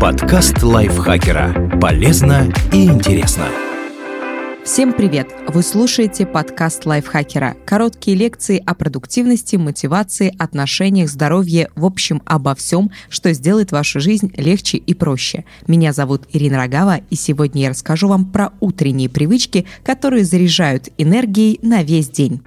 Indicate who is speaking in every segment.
Speaker 1: Подкаст лайфхакера. Полезно и интересно.
Speaker 2: Всем привет! Вы слушаете подкаст лайфхакера. Короткие лекции о продуктивности, мотивации, отношениях, здоровье, в общем, обо всем, что сделает вашу жизнь легче и проще. Меня зовут Ирина Рогава, и сегодня я расскажу вам про утренние привычки, которые заряжают энергией на весь день.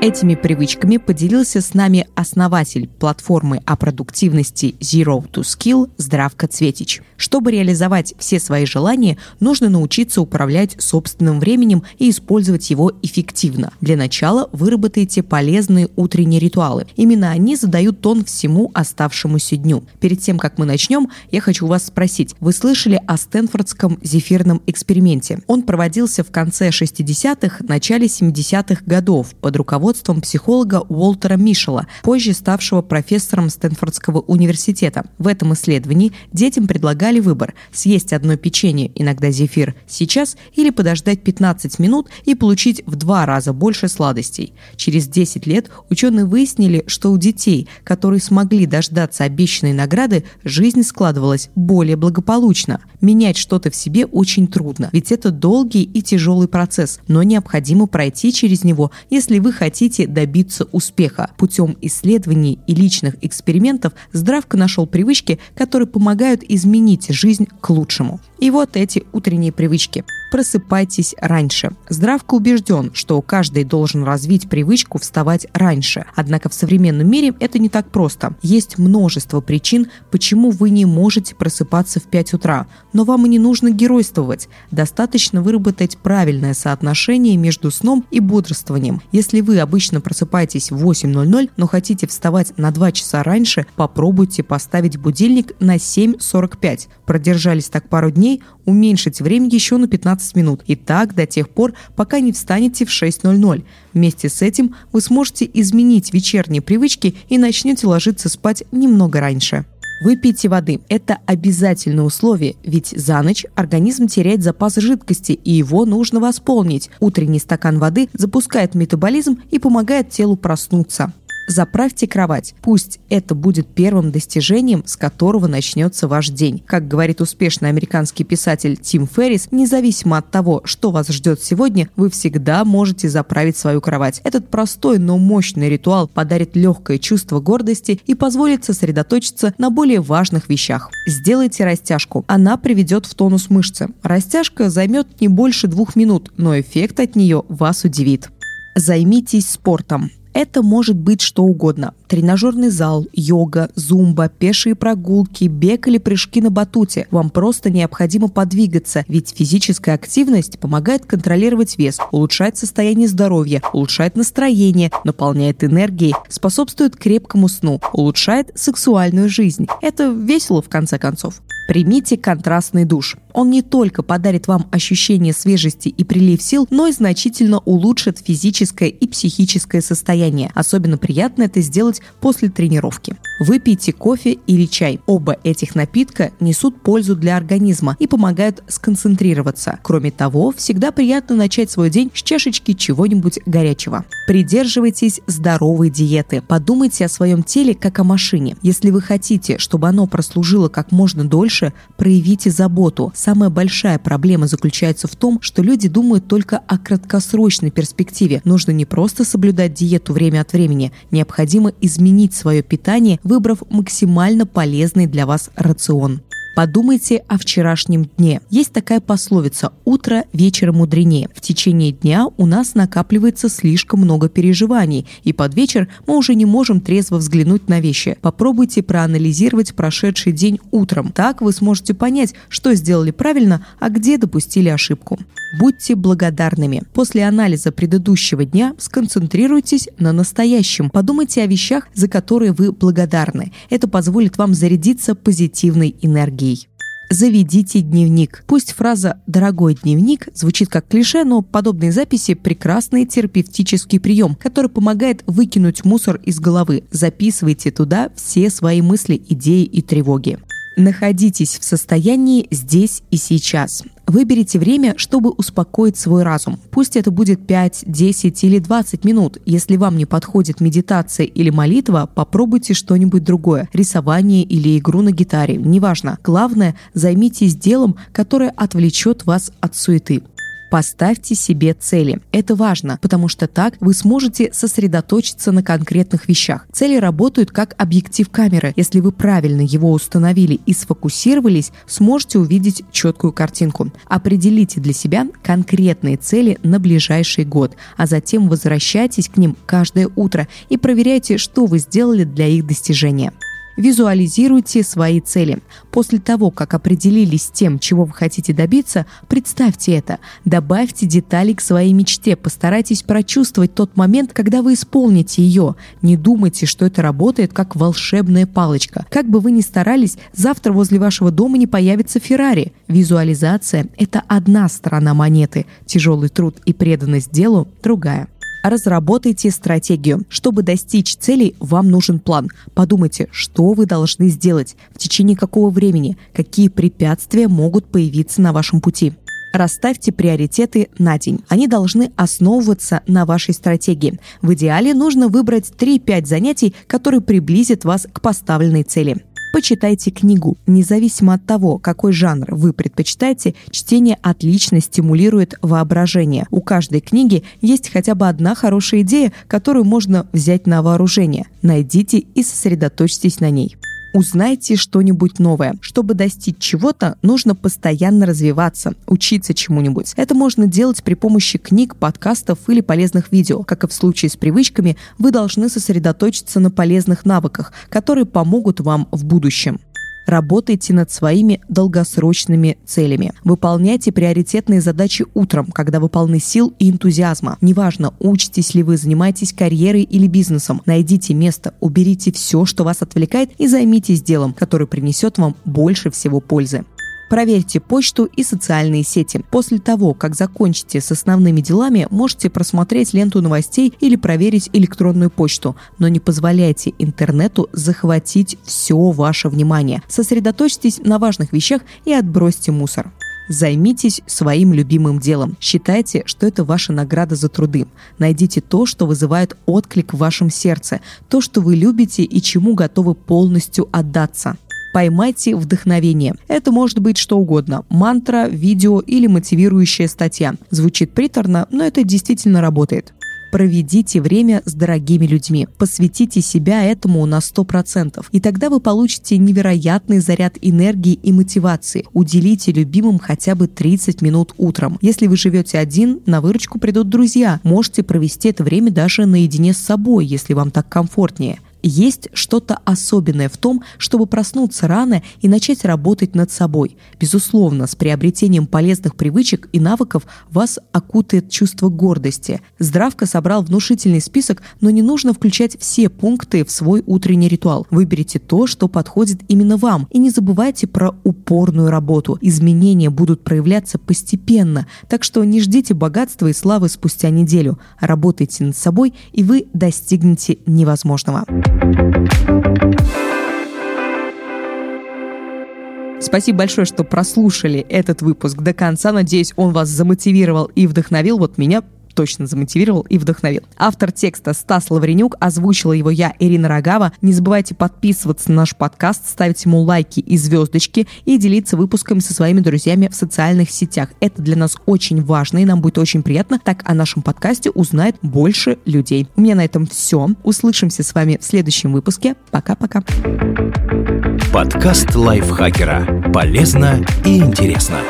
Speaker 2: Этими привычками поделился с нами основатель платформы о продуктивности Zero to Skill Здравка Цветич. Чтобы реализовать все свои желания, нужно научиться управлять собственным временем и использовать его эффективно. Для начала выработайте полезные утренние ритуалы. Именно они задают тон всему оставшемуся дню. Перед тем, как мы начнем, я хочу вас спросить. Вы слышали о Стэнфордском зефирном эксперименте? Он проводился в конце 60-х, начале 70-х годов под руководством руководством психолога Уолтера Мишела, позже ставшего профессором Стэнфордского университета. В этом исследовании детям предлагали выбор – съесть одно печенье, иногда зефир, сейчас или подождать 15 минут и получить в два раза больше сладостей. Через 10 лет ученые выяснили, что у детей, которые смогли дождаться обещанной награды, жизнь складывалась более благополучно. Менять что-то в себе очень трудно, ведь это долгий и тяжелый процесс, но необходимо пройти через него, если вы хотите хотите добиться успеха. Путем исследований и личных экспериментов Здравко нашел привычки, которые помогают изменить жизнь к лучшему. И вот эти утренние привычки – просыпайтесь раньше. Здравко убежден, что каждый должен развить привычку вставать раньше. Однако в современном мире это не так просто. Есть множество причин, почему вы не можете просыпаться в 5 утра. Но вам и не нужно геройствовать. Достаточно выработать правильное соотношение между сном и бодрствованием. Если вы обычно просыпаетесь в 8.00, но хотите вставать на 2 часа раньше, попробуйте поставить будильник на 7.45. Продержались так пару дней, уменьшить время еще на 15 минут. И так до тех пор, пока не встанете в 6.00. Вместе с этим вы сможете изменить вечерние привычки и начнете ложиться спать немного раньше. Выпейте воды. Это обязательное условие, ведь за ночь организм теряет запас жидкости, и его нужно восполнить. Утренний стакан воды запускает метаболизм и помогает телу проснуться. Заправьте кровать. Пусть это будет первым достижением, с которого начнется ваш день. Как говорит успешный американский писатель Тим Феррис, независимо от того, что вас ждет сегодня, вы всегда можете заправить свою кровать. Этот простой, но мощный ритуал подарит легкое чувство гордости и позволит сосредоточиться на более важных вещах. Сделайте растяжку. Она приведет в тонус мышцы. Растяжка займет не больше двух минут, но эффект от нее вас удивит. Займитесь спортом. Это может быть что угодно. Тренажерный зал, йога, зумба, пешие прогулки, бег или прыжки на батуте. Вам просто необходимо подвигаться, ведь физическая активность помогает контролировать вес, улучшает состояние здоровья, улучшает настроение, наполняет энергией, способствует крепкому сну, улучшает сексуальную жизнь. Это весело в конце концов. Примите контрастный душ. Он не только подарит вам ощущение свежести и прилив сил, но и значительно улучшит физическое и психическое состояние. Особенно приятно это сделать после тренировки. Выпейте кофе или чай. Оба этих напитка несут пользу для организма и помогают сконцентрироваться. Кроме того, всегда приятно начать свой день с чашечки чего-нибудь горячего. Придерживайтесь здоровой диеты. Подумайте о своем теле как о машине. Если вы хотите, чтобы оно прослужило как можно дольше, больше, проявите заботу. Самая большая проблема заключается в том, что люди думают только о краткосрочной перспективе. Нужно не просто соблюдать диету время от времени, необходимо изменить свое питание, выбрав максимально полезный для вас рацион. Подумайте о вчерашнем дне. Есть такая пословица «утро вечера мудренее». В течение дня у нас накапливается слишком много переживаний, и под вечер мы уже не можем трезво взглянуть на вещи. Попробуйте проанализировать прошедший день утром. Так вы сможете понять, что сделали правильно, а где допустили ошибку. Будьте благодарными. После анализа предыдущего дня сконцентрируйтесь на настоящем. Подумайте о вещах, за которые вы благодарны. Это позволит вам зарядиться позитивной энергией заведите дневник. Пусть фраза «дорогой дневник» звучит как клише, но подобные записи – прекрасный терапевтический прием, который помогает выкинуть мусор из головы. Записывайте туда все свои мысли, идеи и тревоги. Находитесь в состоянии здесь и сейчас. Выберите время, чтобы успокоить свой разум. Пусть это будет 5, 10 или 20 минут. Если вам не подходит медитация или молитва, попробуйте что-нибудь другое. Рисование или игру на гитаре. Неважно. Главное, займитесь делом, которое отвлечет вас от суеты. Поставьте себе цели. Это важно, потому что так вы сможете сосредоточиться на конкретных вещах. Цели работают как объектив камеры. Если вы правильно его установили и сфокусировались, сможете увидеть четкую картинку. Определите для себя конкретные цели на ближайший год, а затем возвращайтесь к ним каждое утро и проверяйте, что вы сделали для их достижения. Визуализируйте свои цели. После того, как определились с тем, чего вы хотите добиться, представьте это. Добавьте детали к своей мечте. Постарайтесь прочувствовать тот момент, когда вы исполните ее. Не думайте, что это работает как волшебная палочка. Как бы вы ни старались, завтра возле вашего дома не появится Феррари. Визуализация – это одна сторона монеты. Тяжелый труд и преданность делу – другая. Разработайте стратегию. Чтобы достичь целей, вам нужен план. Подумайте, что вы должны сделать, в течение какого времени, какие препятствия могут появиться на вашем пути. Расставьте приоритеты на день. Они должны основываться на вашей стратегии. В идеале нужно выбрать 3-5 занятий, которые приблизят вас к поставленной цели. Почитайте книгу. Независимо от того, какой жанр вы предпочитаете, чтение отлично стимулирует воображение. У каждой книги есть хотя бы одна хорошая идея, которую можно взять на вооружение. Найдите и сосредоточьтесь на ней. Узнайте что-нибудь новое. Чтобы достичь чего-то, нужно постоянно развиваться, учиться чему-нибудь. Это можно делать при помощи книг, подкастов или полезных видео. Как и в случае с привычками, вы должны сосредоточиться на полезных навыках, которые помогут вам в будущем. Работайте над своими долгосрочными целями. Выполняйте приоритетные задачи утром, когда вы полны сил и энтузиазма. Неважно, учитесь ли вы, занимаетесь карьерой или бизнесом. Найдите место, уберите все, что вас отвлекает и займитесь делом, которое принесет вам больше всего пользы. Проверьте почту и социальные сети. После того, как закончите с основными делами, можете просмотреть ленту новостей или проверить электронную почту, но не позволяйте интернету захватить все ваше внимание. Сосредоточьтесь на важных вещах и отбросьте мусор. Займитесь своим любимым делом. Считайте, что это ваша награда за труды. Найдите то, что вызывает отклик в вашем сердце, то, что вы любите и чему готовы полностью отдаться. Поймайте вдохновение. Это может быть что угодно. Мантра, видео или мотивирующая статья. Звучит приторно, но это действительно работает. Проведите время с дорогими людьми. Посвятите себя этому на 100%. И тогда вы получите невероятный заряд энергии и мотивации. Уделите любимым хотя бы 30 минут утром. Если вы живете один, на выручку придут друзья. Можете провести это время даже наедине с собой, если вам так комфортнее. Есть что-то особенное в том, чтобы проснуться рано и начать работать над собой. Безусловно, с приобретением полезных привычек и навыков вас окутает чувство гордости. Здравка собрал внушительный список, но не нужно включать все пункты в свой утренний ритуал. Выберите то, что подходит именно вам. И не забывайте про упорную работу. Изменения будут проявляться постепенно, так что не ждите богатства и славы спустя неделю. Работайте над собой, и вы достигнете невозможного. Спасибо большое, что прослушали этот выпуск до конца. Надеюсь, он вас замотивировал и вдохновил. Вот меня точно замотивировал и вдохновил. Автор текста Стас Лавренюк, озвучила его я, Ирина Рогава. Не забывайте подписываться на наш подкаст, ставить ему лайки и звездочки и делиться выпусками со своими друзьями в социальных сетях. Это для нас очень важно и нам будет очень приятно. Так о нашем подкасте узнает больше людей. У меня на этом все. Услышимся с вами в следующем выпуске. Пока-пока.
Speaker 1: Подкаст лайфхакера. Полезно и интересно.